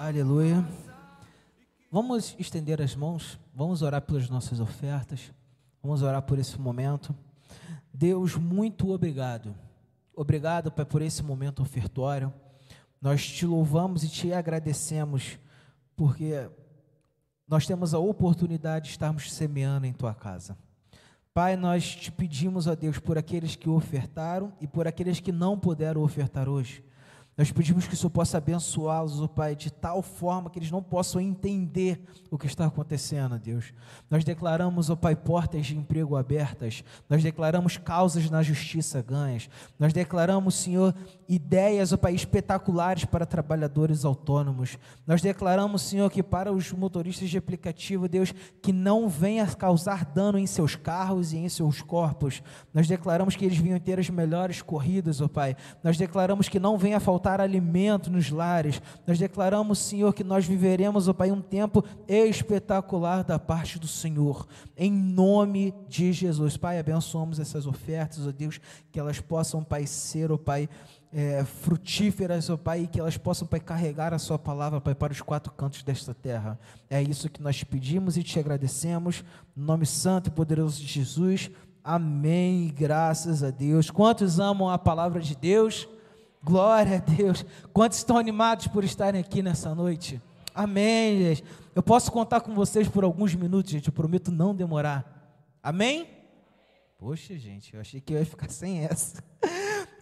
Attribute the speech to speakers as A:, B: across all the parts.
A: Aleluia. Vamos estender as mãos, vamos orar pelas nossas ofertas, vamos orar por esse momento. Deus, muito obrigado. Obrigado, Pai, por esse momento ofertório. Nós te louvamos e te agradecemos, porque nós temos a oportunidade de estarmos semeando em tua casa. Pai, nós te pedimos a Deus por aqueles que ofertaram e por aqueles que não puderam ofertar hoje. Nós pedimos que o Senhor possa abençoá-los, oh Pai, de tal forma que eles não possam entender o que está acontecendo, Deus. Nós declaramos, ó oh Pai, portas de emprego abertas, nós declaramos causas na justiça ganhas, nós declaramos, Senhor, ideias, ó oh Pai, espetaculares para trabalhadores autônomos. Nós declaramos, Senhor, que para os motoristas de aplicativo, Deus, que não venha causar dano em seus carros e em seus corpos. Nós declaramos que eles venham ter as melhores corridas, ó Pai. Nós declaramos que não venha faltar faltar alimento nos lares. Nós declaramos, Senhor, que nós viveremos, ó Pai, um tempo espetacular da parte do Senhor, em nome de Jesus. Pai, abençoamos essas ofertas, ó Deus, que elas possam, Pai, ser, ó Pai, é, frutíferas, ó Pai, e que elas possam, Pai, carregar a Sua palavra, Pai, para os quatro cantos desta terra. É isso que nós pedimos e te agradecemos, no nome santo e poderoso de Jesus. Amém. Graças a Deus. Quantos amam a palavra de Deus? Glória a Deus. Quantos estão animados por estarem aqui nessa noite? Amém, gente. Eu posso contar com vocês por alguns minutos, gente. Eu prometo não demorar. Amém? Poxa, gente, eu achei que eu ia ficar sem essa.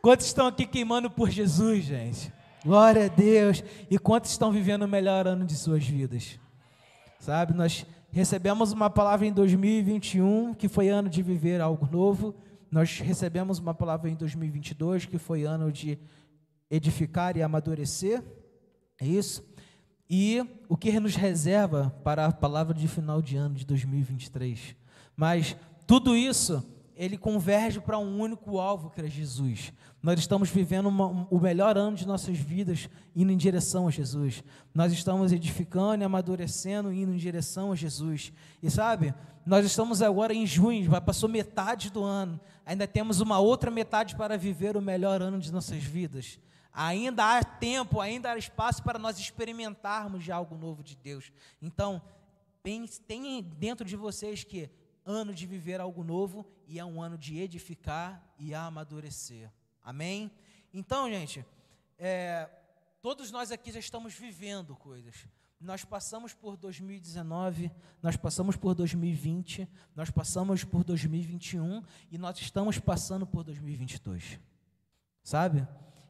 A: Quantos estão aqui queimando por Jesus, gente? Glória a Deus. E quantos estão vivendo o melhor ano de suas vidas? Sabe, nós recebemos uma palavra em 2021, que foi ano de viver algo novo. Nós recebemos uma palavra em 2022, que foi ano de edificar e amadurecer, é isso? E o que nos reserva para a palavra de final de ano de 2023. Mas tudo isso, ele converge para um único alvo, que é Jesus. Nós estamos vivendo uma, um, o melhor ano de nossas vidas indo em direção a Jesus. Nós estamos edificando e amadurecendo indo em direção a Jesus. E sabe, nós estamos agora em junho, já passou metade do ano. Ainda temos uma outra metade para viver o melhor ano de nossas vidas. Ainda há tempo, ainda há espaço para nós experimentarmos de algo novo de Deus. Então, tenha dentro de vocês que ano de viver algo novo e é um ano de edificar e amadurecer. Amém? Então, gente, é, todos nós aqui já estamos vivendo coisas. Nós passamos por 2019, nós passamos por 2020, nós passamos por 2021 e nós estamos passando por 2022. Sabe?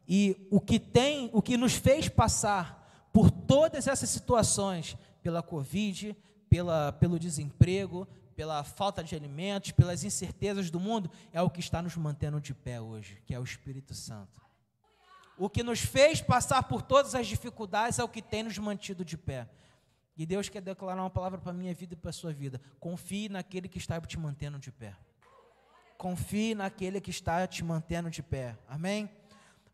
A: E o que tem, o que nos fez passar por todas essas situações, pela Covid, pela, pelo desemprego, pela falta de alimentos, pelas incertezas do mundo, é o que está nos mantendo de pé hoje, que é o Espírito Santo. O que nos fez passar por todas as dificuldades é o que tem nos mantido de pé. E Deus quer declarar uma palavra para a minha vida e para a sua vida. Confie naquele que está te mantendo de pé. Confie naquele que está te mantendo de pé. Amém?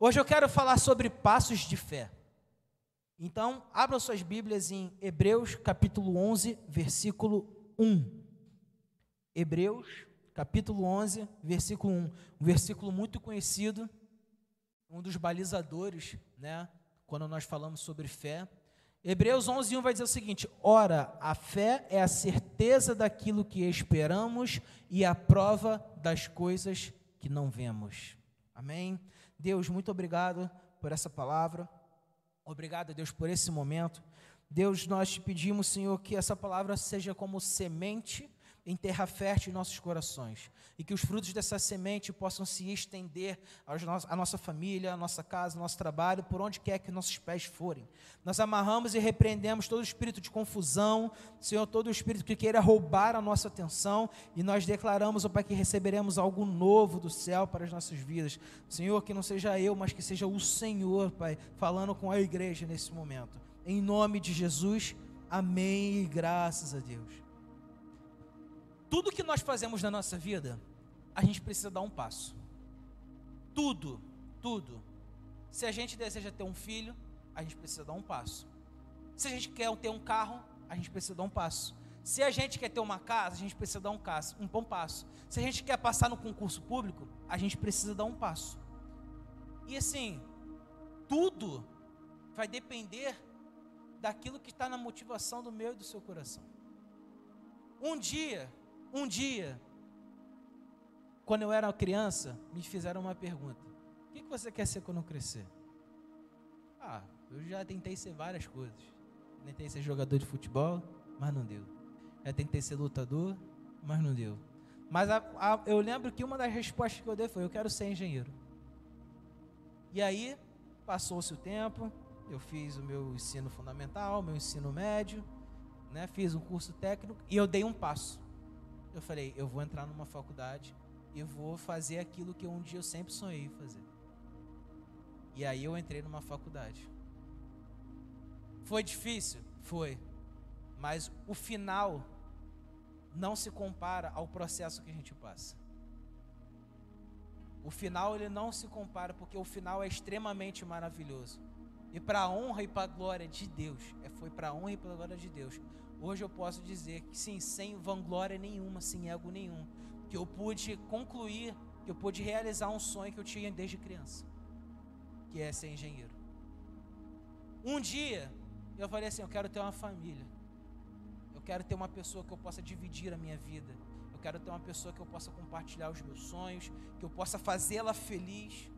A: Hoje eu quero falar sobre passos de fé. Então, abram suas Bíblias em Hebreus capítulo 11, versículo 1. Hebreus capítulo 11, versículo 1. Um versículo muito conhecido, um dos balizadores, né, quando nós falamos sobre fé. Hebreus 11, 1 vai dizer o seguinte: Ora, a fé é a certeza daquilo que esperamos e a prova das coisas que não vemos. Amém? Deus, muito obrigado por essa palavra. Obrigado, Deus, por esse momento. Deus, nós te pedimos, Senhor, que essa palavra seja como semente em terra fértil em nossos corações e que os frutos dessa semente possam se estender à nossa família, à nossa casa, ao nosso trabalho, por onde quer que nossos pés forem. Nós amarramos e repreendemos todo espírito de confusão, Senhor, todo espírito que queira roubar a nossa atenção e nós declaramos, ó Pai, que receberemos algo novo do céu para as nossas vidas. Senhor, que não seja eu, mas que seja o Senhor, Pai, falando com a igreja nesse momento. Em nome de Jesus, amém e graças a Deus tudo que nós fazemos na nossa vida, a gente precisa dar um passo. Tudo, tudo. Se a gente deseja ter um filho, a gente precisa dar um passo. Se a gente quer ter um carro, a gente precisa dar um passo. Se a gente quer ter uma casa, a gente precisa dar um, caso, um bom passo. Se a gente quer passar no concurso público, a gente precisa dar um passo. E assim, tudo vai depender daquilo que está na motivação do meu e do seu coração. Um dia, um dia, quando eu era criança, me fizeram uma pergunta: O que você quer ser quando crescer? Ah, eu já tentei ser várias coisas. Tentei ser jogador de futebol, mas não deu. Já tentei ser lutador, mas não deu. Mas a, a, eu lembro que uma das respostas que eu dei foi: Eu quero ser engenheiro. E aí, passou-se o tempo, eu fiz o meu ensino fundamental, meu ensino médio, né, fiz um curso técnico e eu dei um passo. Eu falei: Eu vou entrar numa faculdade e vou fazer aquilo que um dia eu sempre sonhei fazer. E aí eu entrei numa faculdade. Foi difícil? Foi. Mas o final não se compara ao processo que a gente passa. O final ele não se compara porque o final é extremamente maravilhoso. E para a honra e para a glória de Deus, é, foi para a honra e para glória de Deus. Hoje eu posso dizer que sim, sem vanglória nenhuma, sem ego nenhum, que eu pude concluir, que eu pude realizar um sonho que eu tinha desde criança, que é ser engenheiro. Um dia eu falei assim, eu quero ter uma família. Eu quero ter uma pessoa que eu possa dividir a minha vida. Eu quero ter uma pessoa que eu possa compartilhar os meus sonhos, que eu possa fazê-la feliz.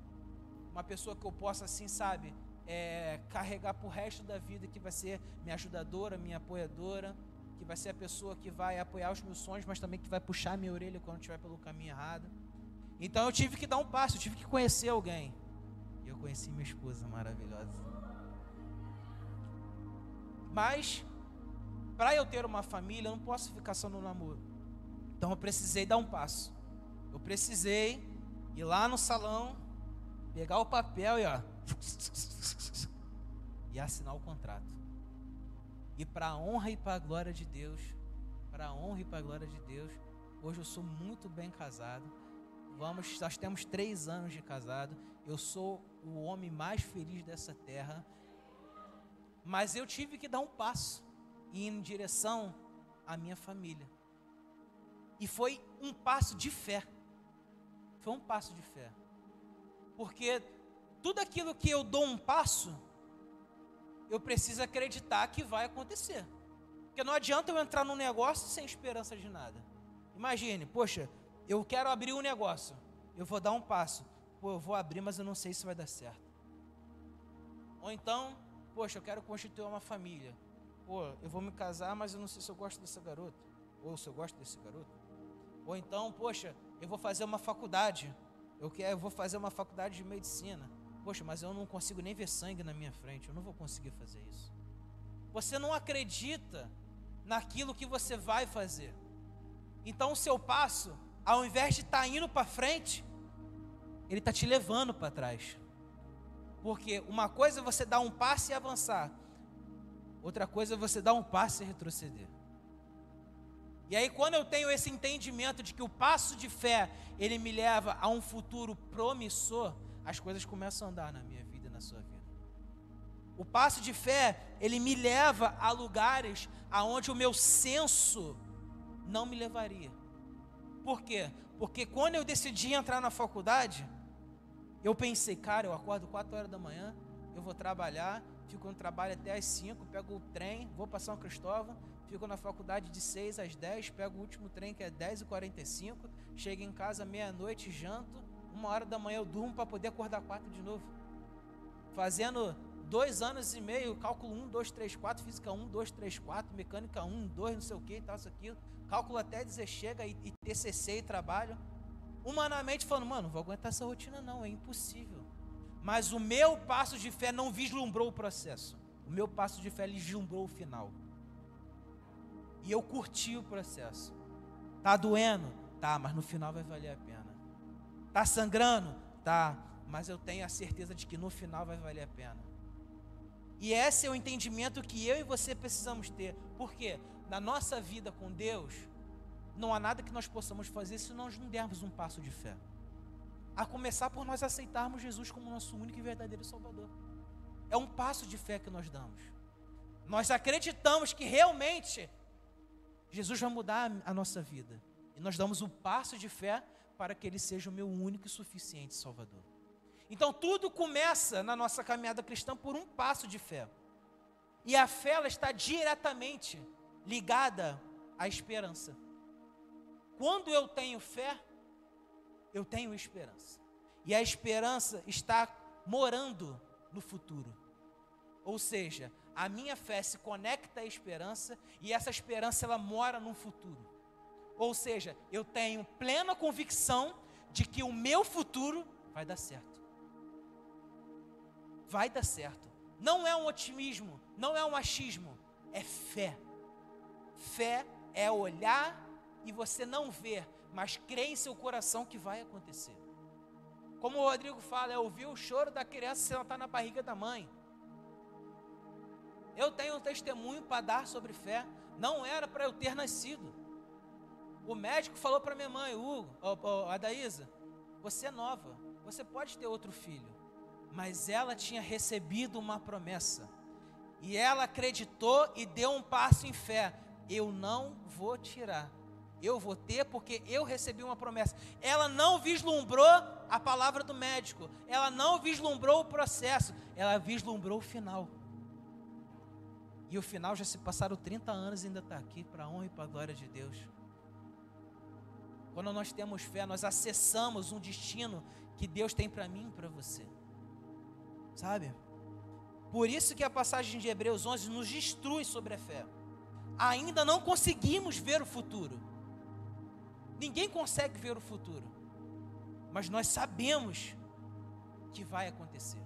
A: Uma pessoa que eu possa, assim, sabe, é, carregar para o resto da vida, que vai ser minha ajudadora, minha apoiadora, que vai ser a pessoa que vai apoiar os meus sonhos, mas também que vai puxar minha orelha quando estiver pelo caminho errado. Então eu tive que dar um passo, eu tive que conhecer alguém. E eu conheci minha esposa maravilhosa. Mas para eu ter uma família, eu não posso ficar só no namoro. Então eu precisei dar um passo. Eu precisei ir lá no salão, pegar o papel e ó, e assinar o contrato. E para a honra e para a glória de Deus, para a honra e para a glória de Deus, hoje eu sou muito bem casado. Vamos, nós temos três anos de casado. Eu sou o homem mais feliz dessa terra. Mas eu tive que dar um passo e em direção à minha família. E foi um passo de fé. Foi um passo de fé. Porque tudo aquilo que eu dou um passo, eu preciso acreditar que vai acontecer. Porque não adianta eu entrar num negócio sem esperança de nada. Imagine, poxa, eu quero abrir um negócio, eu vou dar um passo. Pô, eu vou abrir, mas eu não sei se vai dar certo. Ou então, poxa, eu quero constituir uma família pô, eu vou me casar, mas eu não sei se eu gosto dessa garota, ou se eu gosto desse garoto. Ou então, poxa, eu vou fazer uma faculdade, eu quero, eu vou fazer uma faculdade de medicina. Poxa, mas eu não consigo nem ver sangue na minha frente, eu não vou conseguir fazer isso. Você não acredita naquilo que você vai fazer. Então o seu passo, ao invés de estar tá indo para frente, ele está te levando para trás. Porque uma coisa é você dar um passo e avançar, Outra coisa é você dar um passo e retroceder. E aí, quando eu tenho esse entendimento de que o passo de fé ele me leva a um futuro promissor, as coisas começam a andar na minha vida e na sua vida. O passo de fé ele me leva a lugares aonde o meu senso não me levaria. Por quê? Porque quando eu decidi entrar na faculdade, eu pensei, cara, eu acordo 4 horas da manhã, eu vou trabalhar, fico no trabalho até às 5, pego o trem, vou para São Cristóvão, fico na faculdade de 6 às 10, pego o último trem que é 10h45, chego em casa meia-noite, janto, uma hora da manhã eu durmo para poder acordar 4 de novo. Fazendo dois anos e meio, cálculo 1, 2, 3, 4, física 1, 2, 3, 4, mecânica 1, 2, não sei o que, tal, isso aqui, cálculo até dizer chega e, e TCC e trabalho. Humanamente falando, mano, não vou aguentar essa rotina não, é impossível. Mas o meu passo de fé não vislumbrou o processo. O meu passo de fé vislumbrou o final. E eu curti o processo. Tá doendo? Tá, mas no final vai valer a pena. Tá sangrando? Tá, mas eu tenho a certeza de que no final vai valer a pena. E esse é o entendimento que eu e você precisamos ter. Porque na nossa vida com Deus, não há nada que nós possamos fazer se nós não dermos um passo de fé. A começar por nós aceitarmos Jesus como nosso único e verdadeiro Salvador. É um passo de fé que nós damos. Nós acreditamos que realmente Jesus vai mudar a nossa vida. E nós damos o passo de fé para que Ele seja o meu único e suficiente Salvador. Então tudo começa na nossa caminhada cristã por um passo de fé. E a fé ela está diretamente ligada à esperança. Quando eu tenho fé, eu tenho esperança. E a esperança está morando no futuro. Ou seja, a minha fé se conecta à esperança e essa esperança ela mora no futuro. Ou seja, eu tenho plena convicção de que o meu futuro vai dar certo. Vai dar certo. Não é um otimismo, não é um achismo, é fé. Fé é olhar e você não ver, mas crer em seu coração que vai acontecer. Como o Rodrigo fala, é ouvir o choro da criança se ela está na barriga da mãe. Eu tenho um testemunho para dar sobre fé. Não era para eu ter nascido. O médico falou para minha mãe, Hugo, oh, oh, Adaísa, você é nova, você pode ter outro filho. Mas ela tinha recebido uma promessa. E ela acreditou e deu um passo em fé. Eu não vou tirar. Eu vou ter porque eu recebi uma promessa. Ela não vislumbrou a palavra do médico. Ela não vislumbrou o processo. Ela vislumbrou o final. E o final já se passaram 30 anos e ainda está aqui para a honra e para a glória de Deus. Quando nós temos fé, nós acessamos um destino que Deus tem para mim e para você. Sabe? Por isso que a passagem de Hebreus 11 nos destrui sobre a fé. Ainda não conseguimos ver o futuro. Ninguém consegue ver o futuro. Mas nós sabemos que vai acontecer.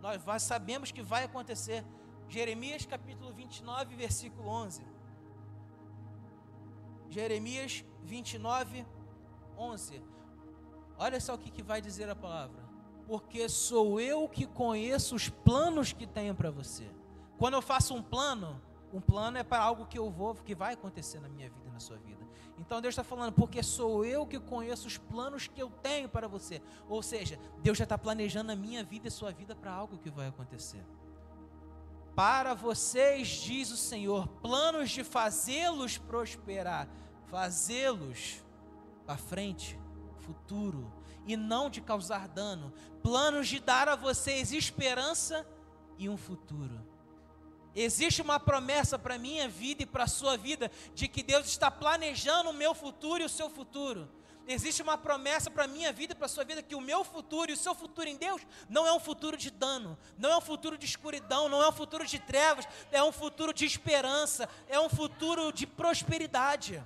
A: Nós sabemos que vai acontecer. Jeremias capítulo 29, versículo 11. Jeremias 29, 11. Olha só o que, que vai dizer a palavra. Porque sou eu que conheço os planos que tenho para você. Quando eu faço um plano, um plano é para algo que eu vou, que vai acontecer na minha vida e na sua vida. Então Deus está falando, porque sou eu que conheço os planos que eu tenho para você. Ou seja, Deus já está planejando a minha vida e sua vida para algo que vai acontecer. Para vocês, diz o Senhor, planos de fazê-los prosperar, fazê-los para frente, futuro, e não de causar dano, planos de dar a vocês esperança e um futuro. Existe uma promessa para minha vida e para a sua vida de que Deus está planejando o meu futuro e o seu futuro. Existe uma promessa para a minha vida para a sua vida que o meu futuro e o seu futuro em Deus não é um futuro de dano, não é um futuro de escuridão, não é um futuro de trevas, é um futuro de esperança, é um futuro de prosperidade.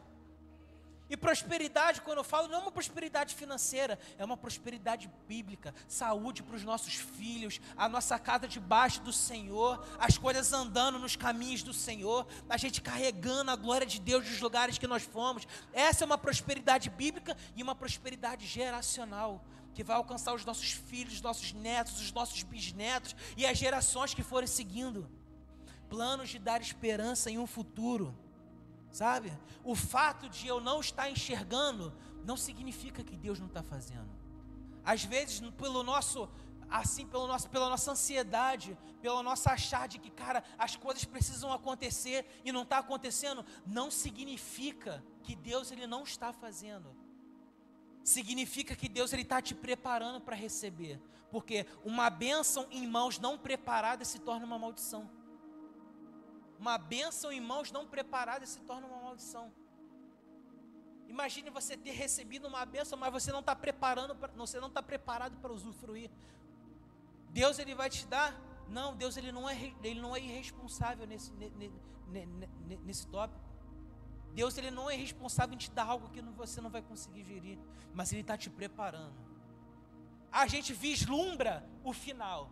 A: E prosperidade, quando eu falo, não é uma prosperidade financeira, é uma prosperidade bíblica. Saúde para os nossos filhos, a nossa casa debaixo do Senhor, as coisas andando nos caminhos do Senhor, a gente carregando a glória de Deus dos lugares que nós fomos. Essa é uma prosperidade bíblica e uma prosperidade geracional que vai alcançar os nossos filhos, os nossos netos, os nossos bisnetos e as gerações que forem seguindo. Planos de dar esperança em um futuro sabe? O fato de eu não estar enxergando não significa que Deus não está fazendo. Às vezes, pelo nosso, assim, pelo nosso, pela nossa ansiedade, pelo nosso achar de que, cara, as coisas precisam acontecer e não está acontecendo, não significa que Deus ele não está fazendo. Significa que Deus ele está te preparando para receber, porque uma bênção em mãos não preparadas se torna uma maldição. Uma bênção em mãos não preparadas se torna uma maldição. Imagine você ter recebido uma bênção, mas você não está preparando, você não está preparado para usufruir. Deus ele vai te dar? Não, Deus ele não é, ele não é irresponsável nesse, nesse, nesse tópico. Deus ele não é responsável em te dar algo que você não vai conseguir gerir, mas ele está te preparando. A gente vislumbra o final,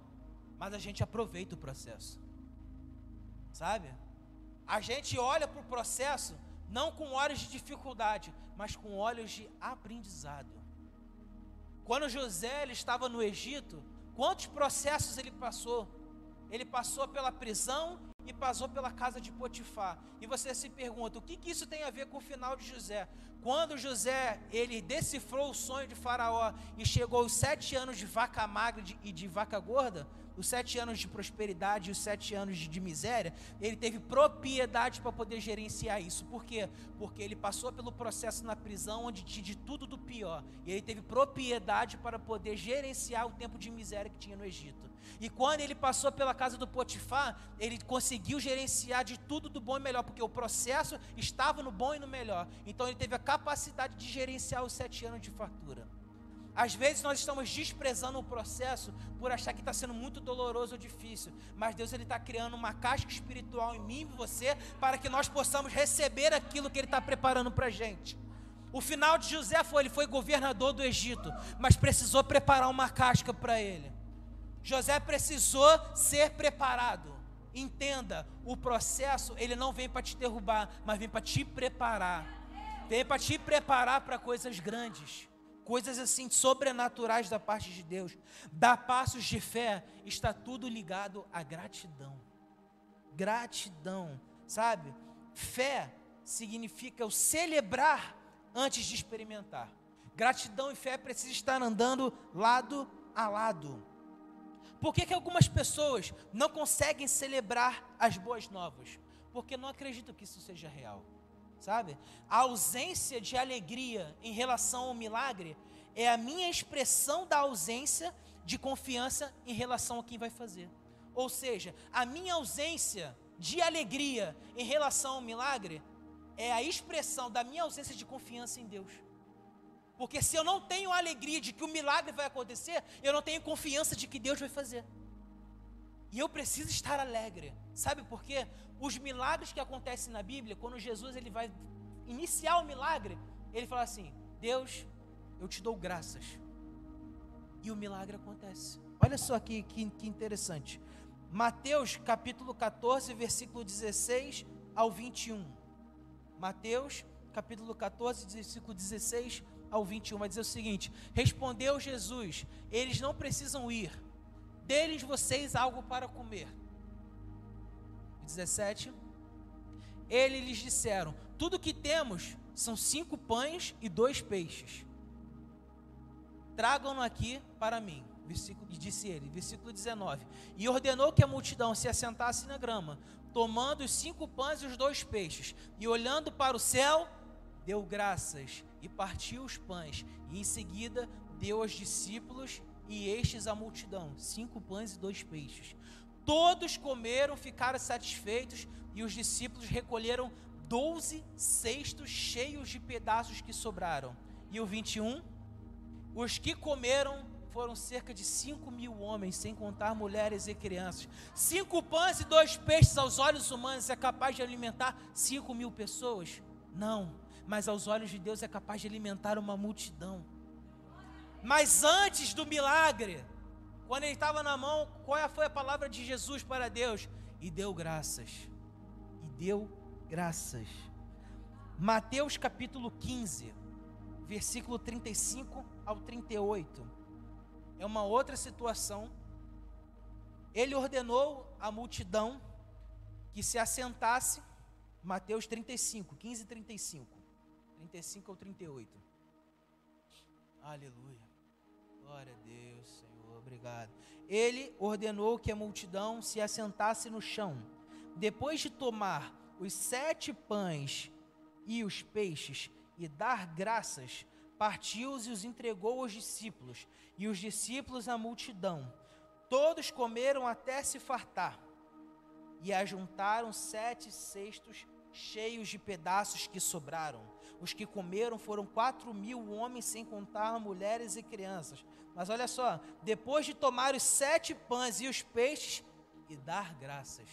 A: mas a gente aproveita o processo. Sabe? A gente olha para o processo não com olhos de dificuldade, mas com olhos de aprendizado. Quando José ele estava no Egito, quantos processos ele passou? Ele passou pela prisão e passou pela casa de Potifar. E você se pergunta, o que, que isso tem a ver com o final de José? Quando José ele decifrou o sonho de Faraó e chegou aos sete anos de vaca magra e de vaca gorda, os sete anos de prosperidade e os sete anos de, miséria, ele teve propriedade para poder gerenciar isso. Por quê? Porque ele passou pelo processo na prisão onde tinha de tudo do pior. E ele teve propriedade para poder gerenciar o tempo de miséria que tinha no Egito. E quando ele passou pela casa do Potifar, ele conseguiu gerenciar de tudo do bom e melhor, porque o processo estava no bom e no melhor. Então ele teve a capacidade de gerenciar os sete anos de fartura. Às vezes nós estamos desprezando o processo por achar que está sendo muito doloroso ou difícil, mas Deus ele está criando uma casca espiritual em mim e você para que nós possamos receber aquilo que Ele está preparando para a gente. O final de José foi ele foi governador do Egito, mas precisou preparar uma casca para ele. José precisou ser preparado. Entenda, o processo ele não vem para te derrubar, mas vem para te preparar. Vem para te preparar para coisas grandes coisas assim sobrenaturais da parte de Deus, dar passos de fé, está tudo ligado à gratidão. Gratidão, sabe? Fé significa o celebrar antes de experimentar. Gratidão e fé precisam estar andando lado a lado. Por que, que algumas pessoas não conseguem celebrar as boas novas? Porque não acreditam que isso seja real sabe? A ausência de alegria em relação ao milagre é a minha expressão da ausência de confiança em relação a quem vai fazer. Ou seja, a minha ausência de alegria em relação ao milagre é a expressão da minha ausência de confiança em Deus. Porque se eu não tenho alegria de que o milagre vai acontecer, eu não tenho confiança de que Deus vai fazer. E eu preciso estar alegre. Sabe por quê? Os milagres que acontecem na Bíblia, quando Jesus ele vai iniciar o milagre, ele fala assim: Deus, eu te dou graças. E o milagre acontece. Olha só que, que, que interessante. Mateus capítulo 14, versículo 16 ao 21. Mateus capítulo 14, versículo 16 ao 21 vai dizer o seguinte: Respondeu Jesus: Eles não precisam ir, deles vocês algo para comer. 17. Eles lhes disseram: Tudo que temos são cinco pães e dois peixes. Tragam-no aqui para mim. Versículo, e disse ele, versículo 19: E ordenou que a multidão se assentasse na grama, tomando os cinco pães e os dois peixes, e olhando para o céu, deu graças e partiu os pães, e em seguida deu aos discípulos e estes à multidão, cinco pães e dois peixes. Todos comeram, ficaram satisfeitos, e os discípulos recolheram doze cestos cheios de pedaços que sobraram. E o 21, os que comeram foram cerca de cinco mil homens, sem contar mulheres e crianças. Cinco pães e dois peixes aos olhos humanos é capaz de alimentar cinco mil pessoas? Não, mas aos olhos de Deus é capaz de alimentar uma multidão. Mas antes do milagre, quando ele estava na mão, qual foi a palavra de Jesus para Deus? E deu graças. E deu graças. Mateus capítulo 15, versículo 35 ao 38. É uma outra situação. Ele ordenou à multidão que se assentasse. Mateus 35, 15 e 35. 35 ao 38. Aleluia. Glória a Deus, Senhor, obrigado. Ele ordenou que a multidão se assentasse no chão. Depois de tomar os sete pães e os peixes e dar graças, partiu-os e os entregou aos discípulos, e os discípulos à multidão. Todos comeram até se fartar, e ajuntaram sete cestos cheios de pedaços que sobraram. Os que comeram foram quatro mil homens, sem contar mulheres e crianças. Mas olha só, depois de tomar os sete pães e os peixes e dar graças.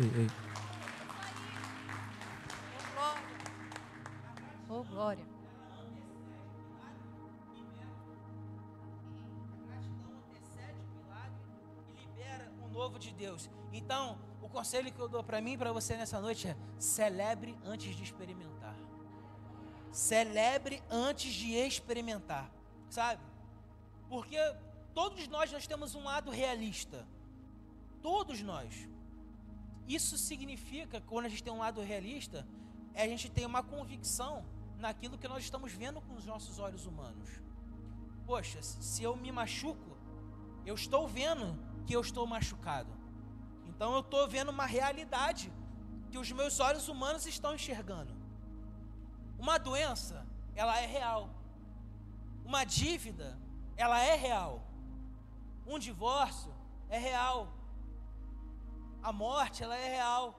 A: Ei, ei.
B: Oh, glória.
A: novo de Deus. Então, o conselho que eu dou para mim e para você nessa noite é: celebre antes de experimentar. Celebre antes de experimentar, sabe? Porque todos nós nós temos um lado realista. Todos nós. Isso significa, quando a gente tem um lado realista, é a gente tem uma convicção naquilo que nós estamos vendo com os nossos olhos humanos. Poxa, se eu me machuco, eu estou vendo que eu estou machucado. Então eu estou vendo uma realidade que os meus olhos humanos estão enxergando. Uma doença, ela é real. Uma dívida, ela é real. Um divórcio é real. A morte, ela é real.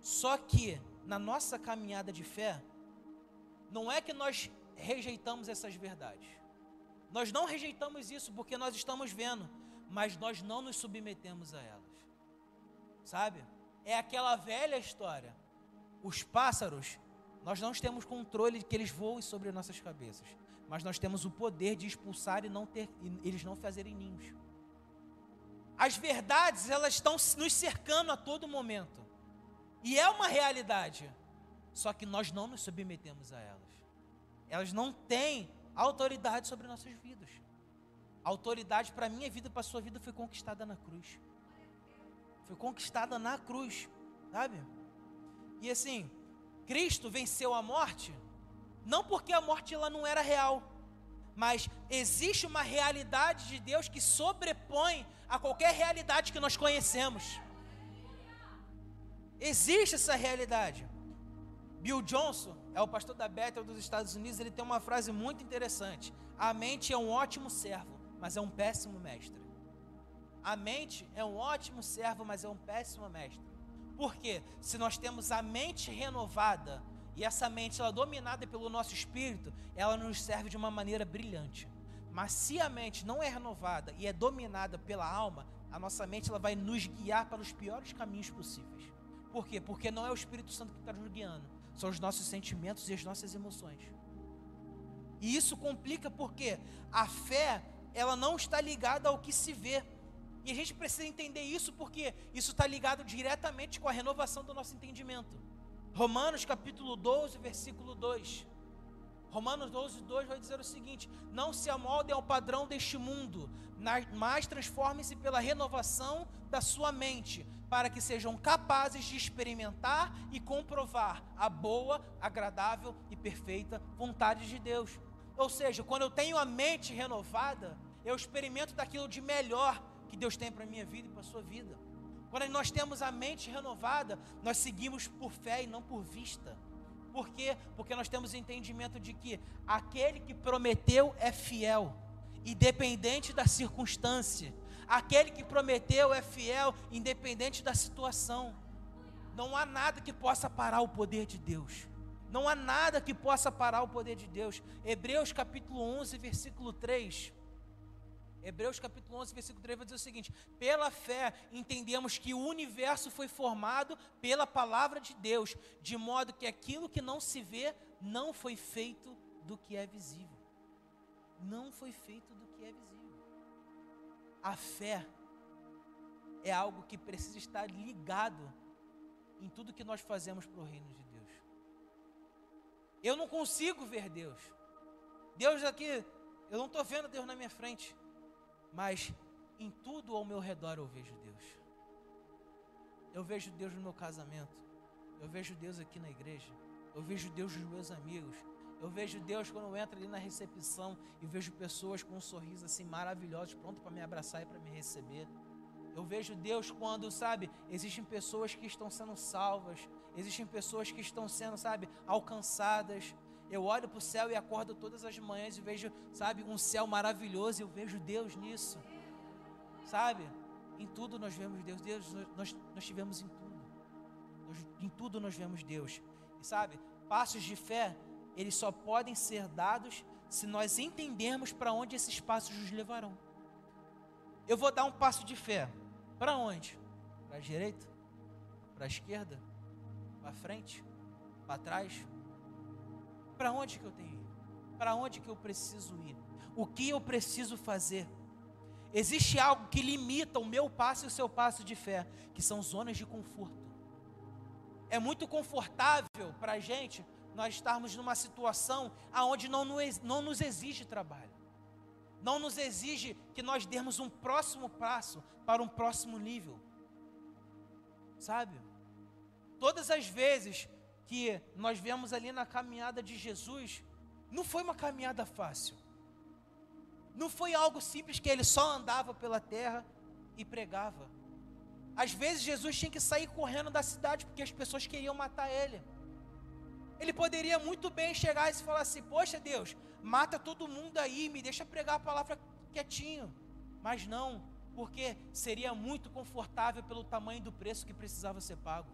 A: Só que na nossa caminhada de fé, não é que nós rejeitamos essas verdades. Nós não rejeitamos isso porque nós estamos vendo, mas nós não nos submetemos a elas. Sabe? É aquela velha história. Os pássaros, nós não temos controle de que eles voem sobre nossas cabeças, mas nós temos o poder de expulsar e não ter e eles não fazerem ninhos. As verdades, elas estão nos cercando a todo momento. E é uma realidade. Só que nós não nos submetemos a elas. Elas não têm autoridade sobre nossas vidas. A autoridade para a minha vida e para a sua vida foi conquistada na cruz. Foi conquistada na cruz, sabe? E assim, Cristo venceu a morte, não porque a morte ela não era real, mas existe uma realidade de Deus que sobrepõe a qualquer realidade que nós conhecemos. Existe essa realidade. Bill Johnson é o pastor da Bethel dos Estados Unidos. Ele tem uma frase muito interessante: A mente é um ótimo servo, mas é um péssimo mestre. A mente é um ótimo servo, mas é um péssimo mestre. Por quê? Se nós temos a mente renovada e essa mente ela dominada pelo nosso espírito, ela nos serve de uma maneira brilhante. Mas se a mente não é renovada e é dominada pela alma, a nossa mente ela vai nos guiar para os piores caminhos possíveis. Por quê? Porque não é o Espírito Santo que está nos guiando, são os nossos sentimentos e as nossas emoções. E isso complica porque a fé, ela não está ligada ao que se vê. E a gente precisa entender isso porque isso está ligado diretamente com a renovação do nosso entendimento. Romanos capítulo 12, versículo 2. Romanos 12, 2 vai dizer o seguinte: Não se amoldem ao padrão deste mundo, mas transformem-se pela renovação da sua mente, para que sejam capazes de experimentar e comprovar a boa, agradável e perfeita vontade de Deus. Ou seja, quando eu tenho a mente renovada, eu experimento daquilo de melhor que Deus tem para a minha vida e para a sua vida. Quando nós temos a mente renovada, nós seguimos por fé e não por vista. Por quê? Porque nós temos entendimento de que aquele que prometeu é fiel, independente da circunstância. Aquele que prometeu é fiel, independente da situação. Não há nada que possa parar o poder de Deus. Não há nada que possa parar o poder de Deus. Hebreus capítulo 11, versículo 3. Hebreus capítulo 11, versículo 3 vai dizer o seguinte: Pela fé entendemos que o universo foi formado pela palavra de Deus, de modo que aquilo que não se vê não foi feito do que é visível. Não foi feito do que é visível. A fé é algo que precisa estar ligado em tudo que nós fazemos para o reino de Deus. Eu não consigo ver Deus. Deus aqui, eu não estou vendo Deus na minha frente mas em tudo ao meu redor eu vejo Deus. Eu vejo Deus no meu casamento, eu vejo Deus aqui na igreja, eu vejo Deus nos meus amigos, eu vejo Deus quando eu entro ali na recepção e vejo pessoas com um sorriso assim maravilhoso, pronto para me abraçar e para me receber. Eu vejo Deus quando, sabe, existem pessoas que estão sendo salvas, existem pessoas que estão sendo, sabe, alcançadas. Eu olho para o céu e acordo todas as manhãs e vejo, sabe, um céu maravilhoso. Eu vejo Deus nisso, sabe? Em tudo nós vemos Deus. Deus, nós, nós tivemos em tudo. Nós, em tudo nós vemos Deus. E sabe, passos de fé, eles só podem ser dados se nós entendermos para onde esses passos nos levarão. Eu vou dar um passo de fé. Para onde? Para a direita? Para a esquerda? Para frente? Para trás? Para onde que eu tenho que ir? Para onde que eu preciso ir? O que eu preciso fazer? Existe algo que limita o meu passo e o seu passo de fé, que são zonas de conforto. É muito confortável para a gente nós estarmos numa situação aonde não, não nos exige trabalho. Não nos exige que nós demos um próximo passo para um próximo nível. Sabe? Todas as vezes que nós vemos ali na caminhada de Jesus, não foi uma caminhada fácil. Não foi algo simples que ele só andava pela terra e pregava. Às vezes Jesus tinha que sair correndo da cidade porque as pessoas queriam matar ele. Ele poderia muito bem chegar e falar assim: Poxa Deus, mata todo mundo aí, me deixa pregar a palavra quietinho. Mas não, porque seria muito confortável pelo tamanho do preço que precisava ser pago.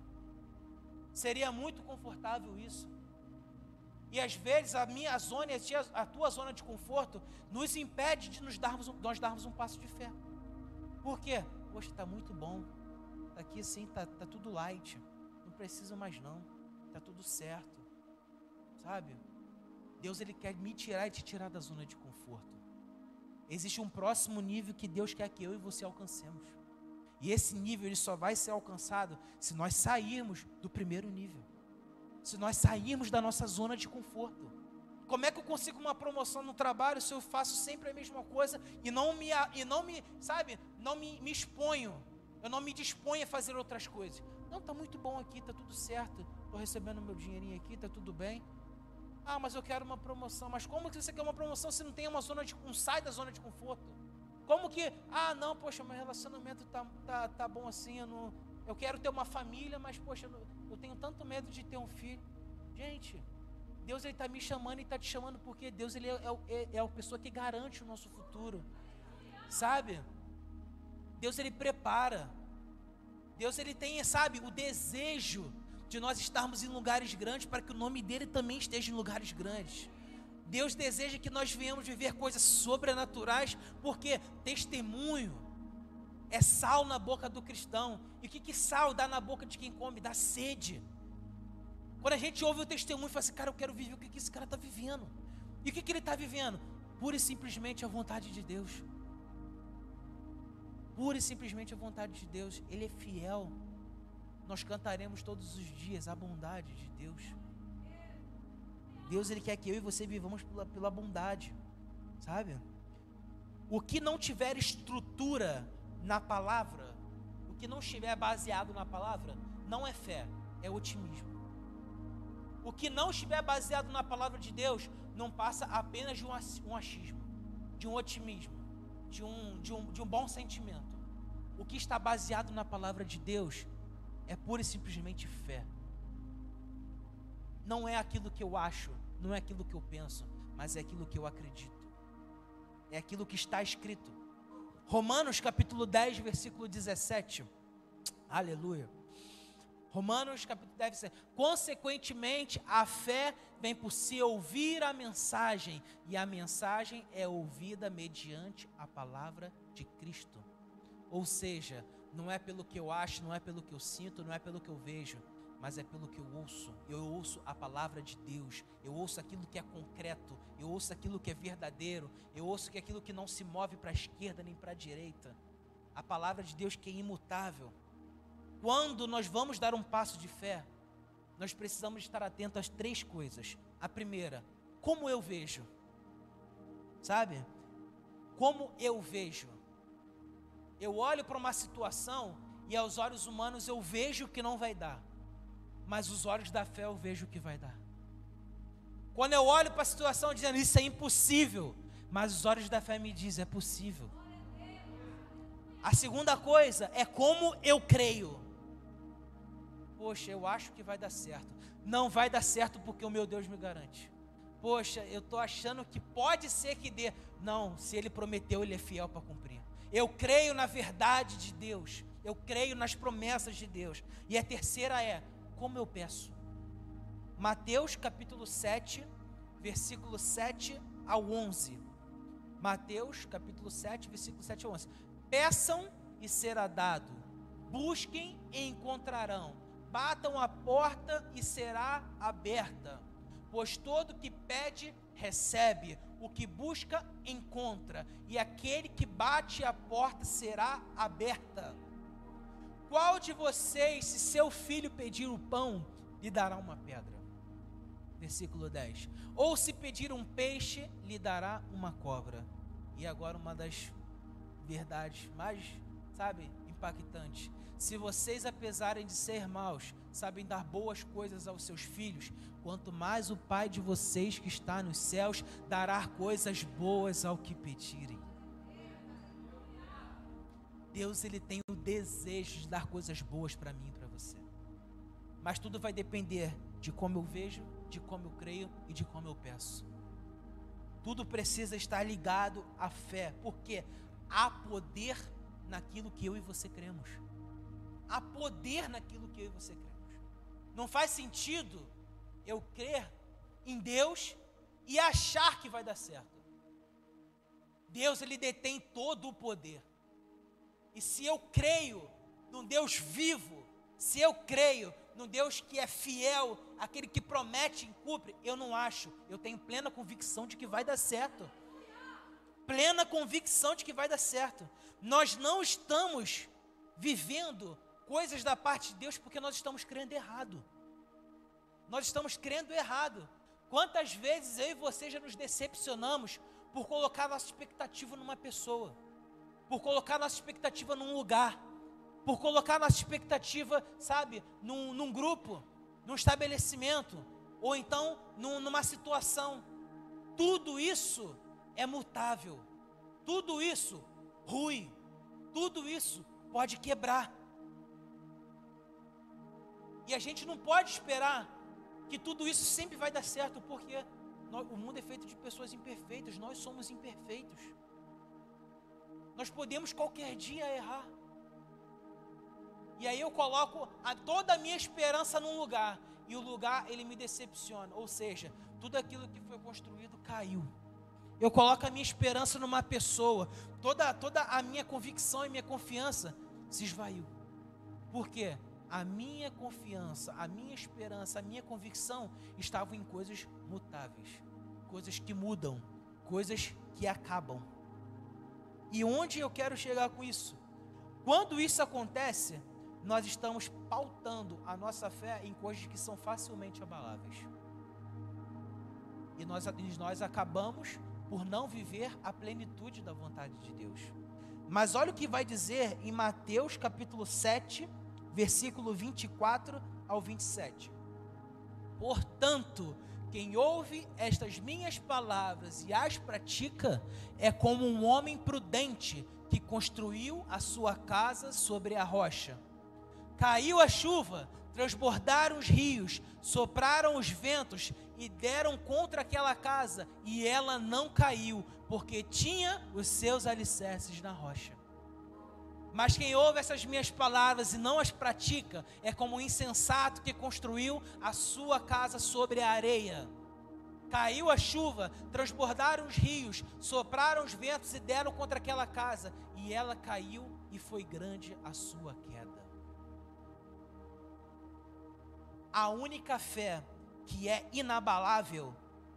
A: Seria muito confortável isso. E às vezes a minha zona e a tua zona de conforto nos impede de nos darmos, nós darmos um passo de fé. Por quê? Poxa, está muito bom. Está aqui assim, está tá tudo light. Não precisa mais não. Está tudo certo. Sabe? Deus ele quer me tirar e te tirar da zona de conforto. Existe um próximo nível que Deus quer que eu e você alcancemos. E esse nível ele só vai ser alcançado se nós sairmos do primeiro nível se nós sairmos da nossa zona de conforto. Como é que eu consigo uma promoção no trabalho se eu faço sempre a mesma coisa e não me, e não me sabe, não me, me exponho, eu não me disponho a fazer outras coisas? Não, está muito bom aqui, está tudo certo, estou recebendo meu dinheirinho aqui, está tudo bem. Ah, mas eu quero uma promoção. Mas como que você quer uma promoção se não tem uma zona de, um sai da zona de conforto? Como que, ah, não, poxa, meu relacionamento tá, tá, tá bom assim, eu não, eu quero ter uma família, mas poxa, eu tenho tanto medo de ter um filho. Gente, Deus está me chamando e está te chamando porque Deus ele é, é, é a pessoa que garante o nosso futuro, sabe? Deus ele prepara. Deus ele tem, sabe, o desejo de nós estarmos em lugares grandes para que o nome dele também esteja em lugares grandes. Deus deseja que nós venhamos viver coisas sobrenaturais, porque testemunho é sal na boca do cristão. E o que, que sal dá na boca de quem come? Dá sede. Quando a gente ouve o testemunho e fala assim, cara, eu quero viver o que, que esse cara está vivendo. E o que, que ele está vivendo? Pura e simplesmente a vontade de Deus. Pura e simplesmente a vontade de Deus. Ele é fiel. Nós cantaremos todos os dias a bondade de Deus. Deus ele quer que eu e você vivamos pela, pela bondade, sabe? O que não tiver estrutura na palavra, o que não estiver baseado na palavra, não é fé, é otimismo. O que não estiver baseado na palavra de Deus, não passa apenas de um achismo, de um otimismo, de um, de um, de um bom sentimento. O que está baseado na palavra de Deus é pura e simplesmente fé. Não é aquilo que eu acho, não é aquilo que eu penso, mas é aquilo que eu acredito. É aquilo que está escrito. Romanos capítulo 10, versículo 17. Aleluia. Romanos capítulo 10, 17. Consequentemente, a fé vem por se ouvir a mensagem, e a mensagem é ouvida mediante a palavra de Cristo. Ou seja, não é pelo que eu acho, não é pelo que eu sinto, não é pelo que eu vejo, mas é pelo que eu ouço. Eu ouço a palavra de Deus, eu ouço aquilo que é concreto, eu ouço aquilo que é verdadeiro, eu ouço que é aquilo que não se move para a esquerda nem para a direita. A palavra de Deus que é imutável. Quando nós vamos dar um passo de fé, nós precisamos estar atentos às três coisas. A primeira, como eu vejo. Sabe? Como eu vejo. Eu olho para uma situação e aos olhos humanos eu vejo que não vai dar mas os olhos da fé eu vejo o que vai dar. Quando eu olho para a situação dizendo isso é impossível, mas os olhos da fé me dizem é possível. A segunda coisa é como eu creio. Poxa, eu acho que vai dar certo. Não vai dar certo porque o meu Deus me garante. Poxa, eu estou achando que pode ser que dê. Não, se ele prometeu, ele é fiel para cumprir. Eu creio na verdade de Deus. Eu creio nas promessas de Deus. E a terceira é: como eu peço. Mateus capítulo 7, versículo 7 ao 11. Mateus capítulo 7, versículo 7 ao 11. Peçam e será dado. Busquem e encontrarão. batam a porta e será aberta. Pois todo que pede, recebe, o que busca, encontra, e aquele que bate a porta será aberta. Qual de vocês, se seu filho pedir o pão, lhe dará uma pedra? Versículo 10. Ou se pedir um peixe, lhe dará uma cobra. E agora uma das verdades mais, sabe, impactantes. Se vocês, apesar de ser maus, sabem dar boas coisas aos seus filhos, quanto mais o Pai de vocês que está nos céus dará coisas boas ao que pedirem. Deus ele tem o desejo de dar coisas boas para mim e para você. Mas tudo vai depender de como eu vejo, de como eu creio e de como eu peço. Tudo precisa estar ligado à fé, porque há poder naquilo que eu e você cremos. Há poder naquilo que eu e você cremos. Não faz sentido eu crer em Deus e achar que vai dar certo. Deus ele detém todo o poder. E se eu creio num Deus vivo, se eu creio num Deus que é fiel, aquele que promete e cumpre, eu não acho, eu tenho plena convicção de que vai dar certo. Plena convicção de que vai dar certo. Nós não estamos vivendo coisas da parte de Deus porque nós estamos crendo errado. Nós estamos crendo errado. Quantas vezes eu e você já nos decepcionamos por colocar nossa expectativa numa pessoa, por colocar nossa expectativa num lugar, por colocar nossa expectativa, sabe, num, num grupo, num estabelecimento, ou então num, numa situação. Tudo isso é mutável, tudo isso rui, tudo isso pode quebrar. E a gente não pode esperar que tudo isso sempre vai dar certo, porque nós, o mundo é feito de pessoas imperfeitas, nós somos imperfeitos. Nós podemos qualquer dia errar. E aí eu coloco a, toda a minha esperança num lugar, e o lugar ele me decepciona, ou seja, tudo aquilo que foi construído caiu. Eu coloco a minha esperança numa pessoa, toda, toda a minha convicção e minha confiança se esvaiu. Por quê? a minha confiança, a minha esperança, a minha convicção estavam em coisas mutáveis, coisas que mudam, coisas que acabam. E onde eu quero chegar com isso? Quando isso acontece, nós estamos pautando a nossa fé em coisas que são facilmente abaláveis. E nós, nós acabamos por não viver a plenitude da vontade de Deus. Mas olha o que vai dizer em Mateus capítulo 7, versículo 24 ao 27. Portanto, quem ouve estas minhas palavras e as pratica é como um homem prudente que construiu a sua casa sobre a rocha. Caiu a chuva, transbordaram os rios, sopraram os ventos e deram contra aquela casa, e ela não caiu, porque tinha os seus alicerces na rocha. Mas quem ouve essas minhas palavras e não as pratica é como um insensato que construiu a sua casa sobre a areia. Caiu a chuva, transbordaram os rios, sopraram os ventos e deram contra aquela casa, e ela caiu e foi grande a sua queda. A única fé que é inabalável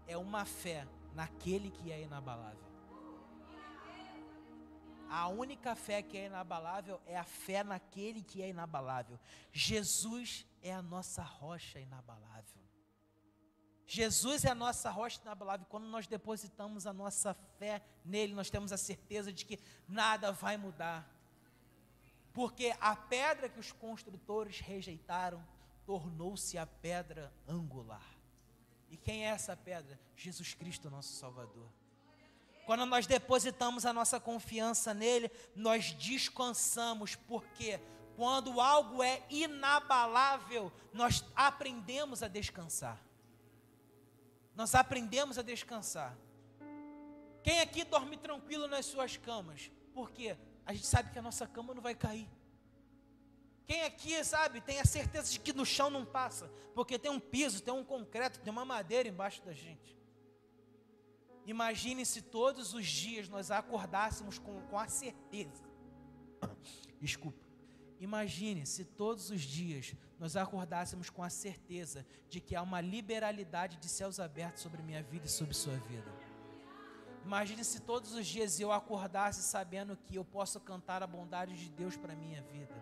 A: é uma fé naquele que é inabalável. A única fé que é inabalável é a fé naquele que é inabalável. Jesus é a nossa rocha inabalável. Jesus é a nossa rocha inabalável. Quando nós depositamos a nossa fé nele, nós temos a certeza de que nada vai mudar. Porque a pedra que os construtores rejeitaram tornou-se a pedra angular. E quem é essa pedra? Jesus Cristo, nosso Salvador. Quando nós depositamos a nossa confiança nele, nós descansamos, porque quando algo é inabalável, nós aprendemos a descansar. Nós aprendemos a descansar. Quem aqui dorme tranquilo nas suas camas? Porque a gente sabe que a nossa cama não vai cair. Quem aqui, sabe, tem a certeza de que no chão não passa, porque tem um piso, tem um concreto, tem uma madeira embaixo da gente. Imagine se todos os dias nós acordássemos com, com a certeza. Desculpa. Imagine se todos os dias nós acordássemos com a certeza de que há uma liberalidade de céus abertos sobre minha vida e sobre sua vida. Imagine se todos os dias eu acordasse sabendo que eu posso cantar a bondade de Deus para minha vida.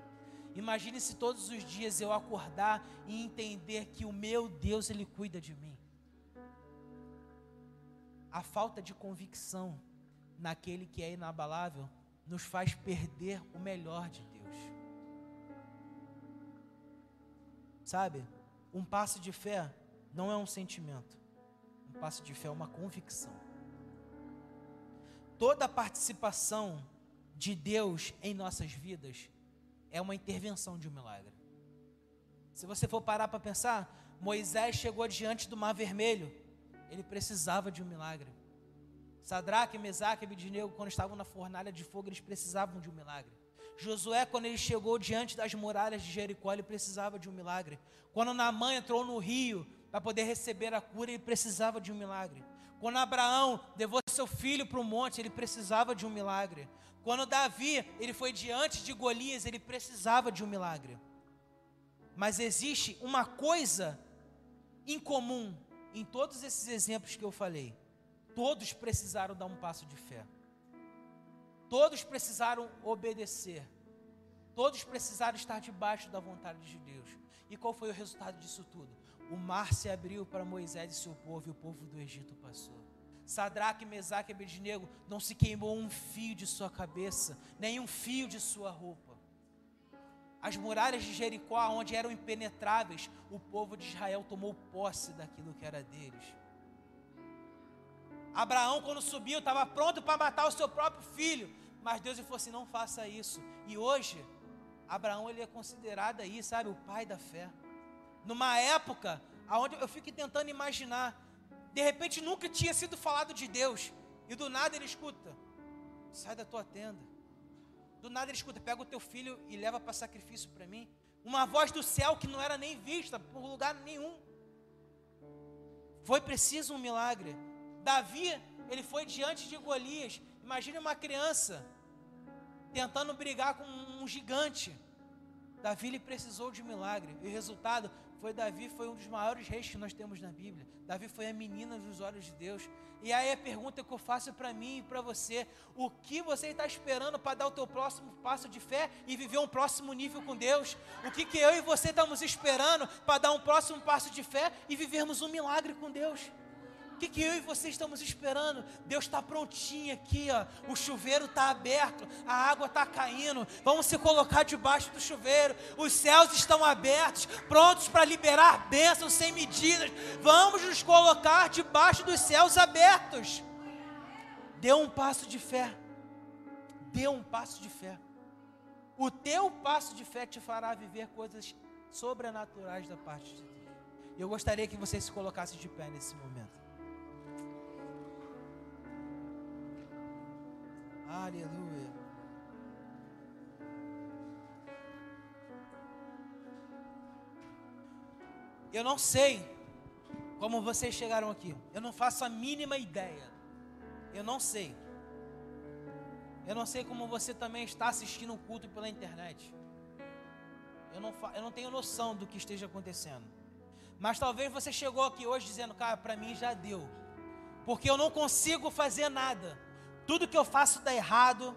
A: Imagine se todos os dias eu acordar e entender que o meu Deus, Ele cuida de mim. A falta de convicção naquele que é inabalável nos faz perder o melhor de Deus. Sabe? Um passo de fé não é um sentimento. Um passo de fé é uma convicção toda participação de Deus em nossas vidas é uma intervenção de um milagre. Se você for parar para pensar, Moisés chegou diante do Mar Vermelho, ele precisava de um milagre. Sadraque, Mesaque e Abidnego, quando estavam na fornalha de fogo, eles precisavam de um milagre. Josué, quando ele chegou diante das muralhas de Jericó, ele precisava de um milagre. Quando Naamã entrou no rio para poder receber a cura, ele precisava de um milagre. Quando Abraão levou seu filho para o monte, ele precisava de um milagre. Quando Davi, ele foi diante de Golias, ele precisava de um milagre. Mas existe uma coisa em comum em todos esses exemplos que eu falei. Todos precisaram dar um passo de fé. Todos precisaram obedecer. Todos precisaram estar debaixo da vontade de Deus. E qual foi o resultado disso tudo? O mar se abriu para Moisés e seu povo, e o povo do Egito passou. Sadraque, Mesaque e Abednego não se queimou um fio de sua cabeça, nem um fio de sua roupa. As muralhas de Jericó, onde eram impenetráveis, o povo de Israel tomou posse daquilo que era deles. Abraão, quando subiu, estava pronto para matar o seu próprio filho, mas Deus lhe falou assim: não faça isso. E hoje, Abraão ele é considerado aí, sabe, o pai da fé numa época onde eu fico tentando imaginar, de repente nunca tinha sido falado de Deus, e do nada ele escuta: sai da tua tenda. Do nada ele escuta: pega o teu filho e leva para sacrifício para mim. Uma voz do céu que não era nem vista por lugar nenhum. Foi preciso um milagre. Davi, ele foi diante de Golias. Imagine uma criança tentando brigar com um gigante. Davi ele precisou de um milagre. E o resultado foi Davi, foi um dos maiores reis que nós temos na Bíblia. Davi foi a menina dos olhos de Deus. E aí a pergunta que eu faço para mim e para você: o que você está esperando para dar o teu próximo passo de fé e viver um próximo nível com Deus? O que, que eu e você estamos esperando para dar um próximo passo de fé e vivermos um milagre com Deus? Que, que eu e você estamos esperando? Deus está prontinho aqui, ó. O chuveiro está aberto, a água está caindo. Vamos se colocar debaixo do chuveiro. Os céus estão abertos, prontos para liberar bênçãos sem medidas. Vamos nos colocar debaixo dos céus abertos. Dê um passo de fé. Dê um passo de fé. O teu passo de fé te fará viver coisas sobrenaturais da parte de Deus. Eu gostaria que você se colocasse de pé nesse momento. Aleluia. Eu não sei como vocês chegaram aqui. Eu não faço a mínima ideia. Eu não sei. Eu não sei como você também está assistindo o culto pela internet. Eu não, eu não tenho noção do que esteja acontecendo. Mas talvez você chegou aqui hoje dizendo, cara, para mim já deu. Porque eu não consigo fazer nada. Tudo que eu faço dá errado,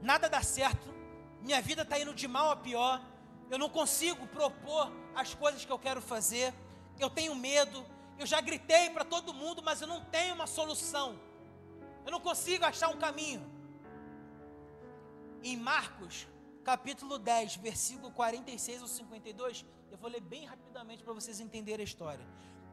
A: nada dá certo, minha vida está indo de mal a pior, eu não consigo propor as coisas que eu quero fazer, eu tenho medo, eu já gritei para todo mundo, mas eu não tenho uma solução, eu não consigo achar um caminho. Em Marcos, capítulo 10, versículo 46 ou 52, eu vou ler bem rapidamente para vocês entenderem a história.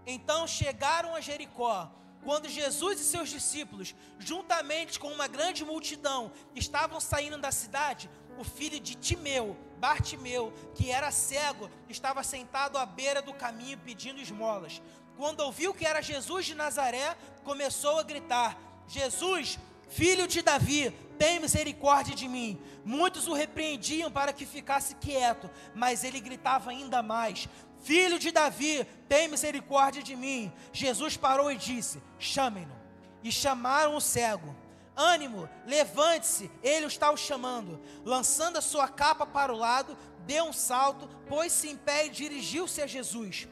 A: Então chegaram a Jericó, quando Jesus e seus discípulos, juntamente com uma grande multidão, estavam saindo da cidade, o filho de Timeu, Bartimeu, que era cego, estava sentado à beira do caminho pedindo esmolas. Quando ouviu que era Jesus de Nazaré, começou a gritar: Jesus, filho de Davi, tem misericórdia de mim. Muitos o repreendiam para que ficasse quieto, mas ele gritava ainda mais: Filho de Davi, tem misericórdia de mim. Jesus parou e disse: Chamem-no. E chamaram o cego. Ânimo, levante-se, ele está o chamando. Lançando a sua capa para o lado, deu um salto, pôs-se em pé e dirigiu-se a Jesus.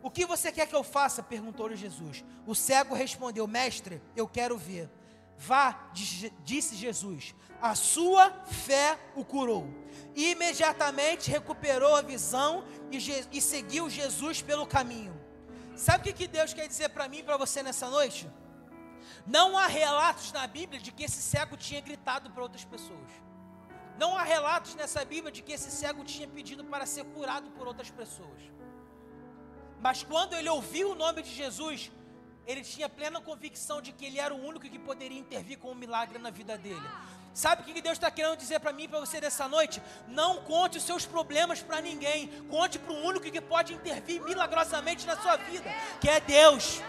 A: O que você quer que eu faça? perguntou-lhe Jesus. O cego respondeu: Mestre, eu quero ver. Vá, disse Jesus. A sua fé o curou. E imediatamente recuperou a visão e, e seguiu Jesus pelo caminho. Sabe o que Deus quer dizer para mim e para você nessa noite? Não há relatos na Bíblia de que esse cego tinha gritado para outras pessoas. Não há relatos nessa Bíblia de que esse cego tinha pedido para ser curado por outras pessoas. Mas quando ele ouviu o nome de Jesus, ele tinha plena convicção de que ele era o único que poderia intervir com um milagre na vida dele. Sabe o que Deus está querendo dizer para mim e para você nessa noite? Não conte os seus problemas para ninguém. Conte para o único que pode intervir milagrosamente na sua vida, que é Deus.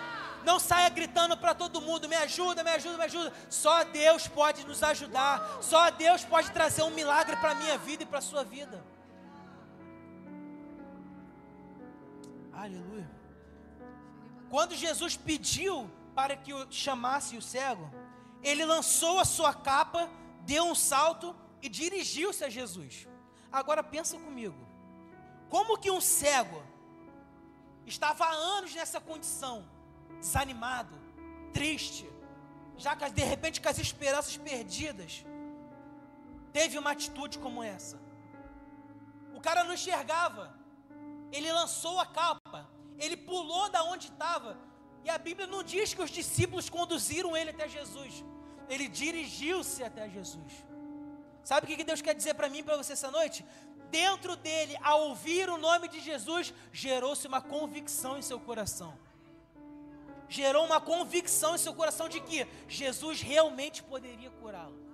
A: Não saia gritando para todo mundo: me ajuda, me ajuda, me ajuda. Só Deus pode nos ajudar. Só Deus pode trazer um milagre para a minha vida e para a sua vida. Aleluia. Quando Jesus pediu para que o chamasse o cego, ele lançou a sua capa, deu um salto e dirigiu-se a Jesus. Agora pensa comigo. Como que um cego estava há anos nessa condição? desanimado, triste, já que de repente com as esperanças perdidas, teve uma atitude como essa. O cara não enxergava, ele lançou a capa, ele pulou da onde estava, e a Bíblia não diz que os discípulos conduziram ele até Jesus, ele dirigiu-se até Jesus. Sabe o que Deus quer dizer para mim e para você essa noite? Dentro dele, ao ouvir o nome de Jesus, gerou-se uma convicção em seu coração gerou uma convicção em seu coração de que Jesus realmente poderia curá-lo.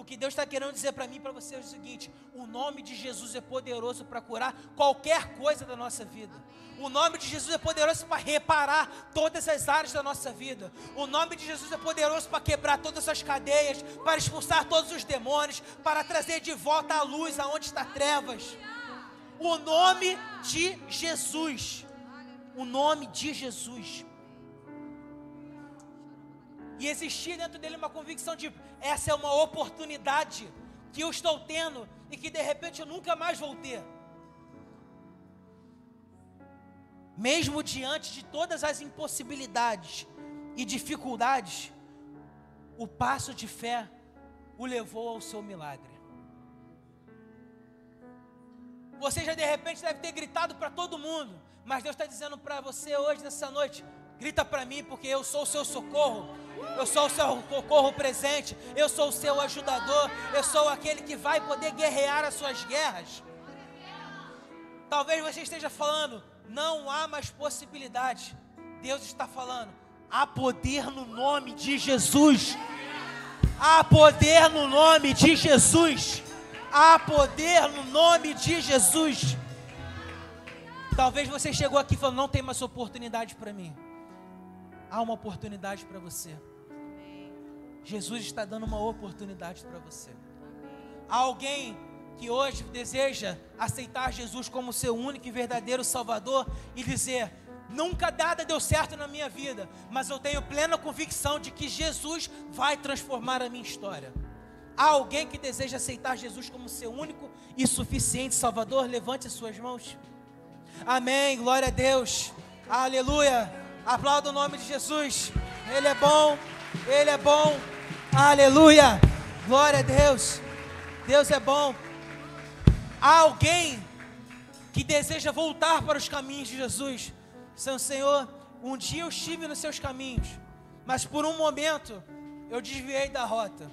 A: O que Deus está querendo dizer para mim e para você é o seguinte: o nome de Jesus é poderoso para curar qualquer coisa da nossa vida. O nome de Jesus é poderoso para reparar todas as áreas da nossa vida. O nome de Jesus é poderoso para quebrar todas as cadeias, para expulsar todos os demônios, para trazer de volta a luz aonde está trevas. O nome de Jesus o nome de Jesus. E existia dentro dele uma convicção de essa é uma oportunidade que eu estou tendo e que de repente eu nunca mais vou ter. Mesmo diante de todas as impossibilidades e dificuldades, o passo de fé o levou ao seu milagre. Você já de repente deve ter gritado para todo mundo, mas Deus está dizendo para você hoje, nessa noite: grita para mim, porque eu sou o seu socorro, eu sou o seu socorro presente, eu sou o seu ajudador, eu sou aquele que vai poder guerrear as suas guerras. Talvez você esteja falando, não há mais possibilidade. Deus está falando, há poder no nome de Jesus. Há poder no nome de Jesus. Há poder no nome de Jesus. Talvez você chegou aqui falando, não tem mais oportunidade para mim. Há uma oportunidade para você. Jesus está dando uma oportunidade para você. Há alguém que hoje deseja aceitar Jesus como seu único e verdadeiro Salvador e dizer: nunca nada deu certo na minha vida, mas eu tenho plena convicção de que Jesus vai transformar a minha história. Há alguém que deseja aceitar Jesus como seu único e suficiente Salvador? Levante as suas mãos. Amém. Glória a Deus. Aleluia. Aplauda o nome de Jesus. Ele é bom. Ele é bom. Aleluia. Glória a Deus. Deus é bom. Há alguém que deseja voltar para os caminhos de Jesus. Senhor, um dia eu estive nos seus caminhos, mas por um momento eu desviei da rota.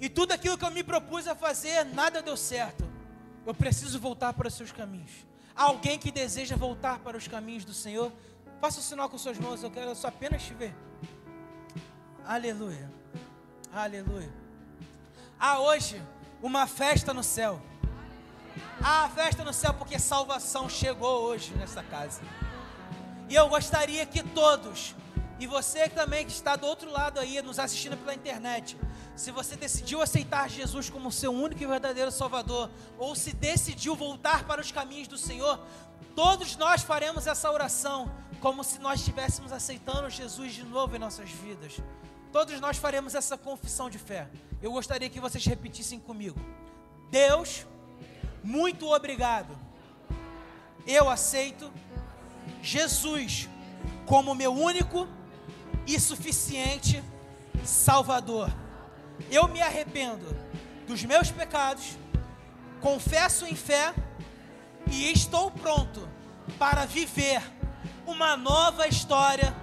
A: E tudo aquilo que eu me propus a fazer, nada deu certo. Eu preciso voltar para os seus caminhos alguém que deseja voltar para os caminhos do Senhor, faça o sinal com suas mãos, eu quero só apenas te ver. Aleluia. Aleluia. Há hoje uma festa no céu. Há festa no céu porque salvação chegou hoje nessa casa. E eu gostaria que todos, e você também que está do outro lado aí, nos assistindo pela internet, se você decidiu aceitar Jesus como seu único e verdadeiro Salvador, ou se decidiu voltar para os caminhos do Senhor, todos nós faremos essa oração como se nós estivéssemos aceitando Jesus de novo em nossas vidas. todos nós faremos essa confissão de fé. Eu gostaria que vocês repetissem comigo. Deus, muito obrigado. Eu aceito Jesus como meu único e suficiente Salvador. Eu me arrependo dos meus pecados, confesso em fé e estou pronto para viver uma nova história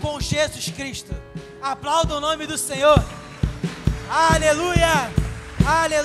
A: com Jesus Cristo. Aplauda o nome do Senhor. Aleluia! Aleluia!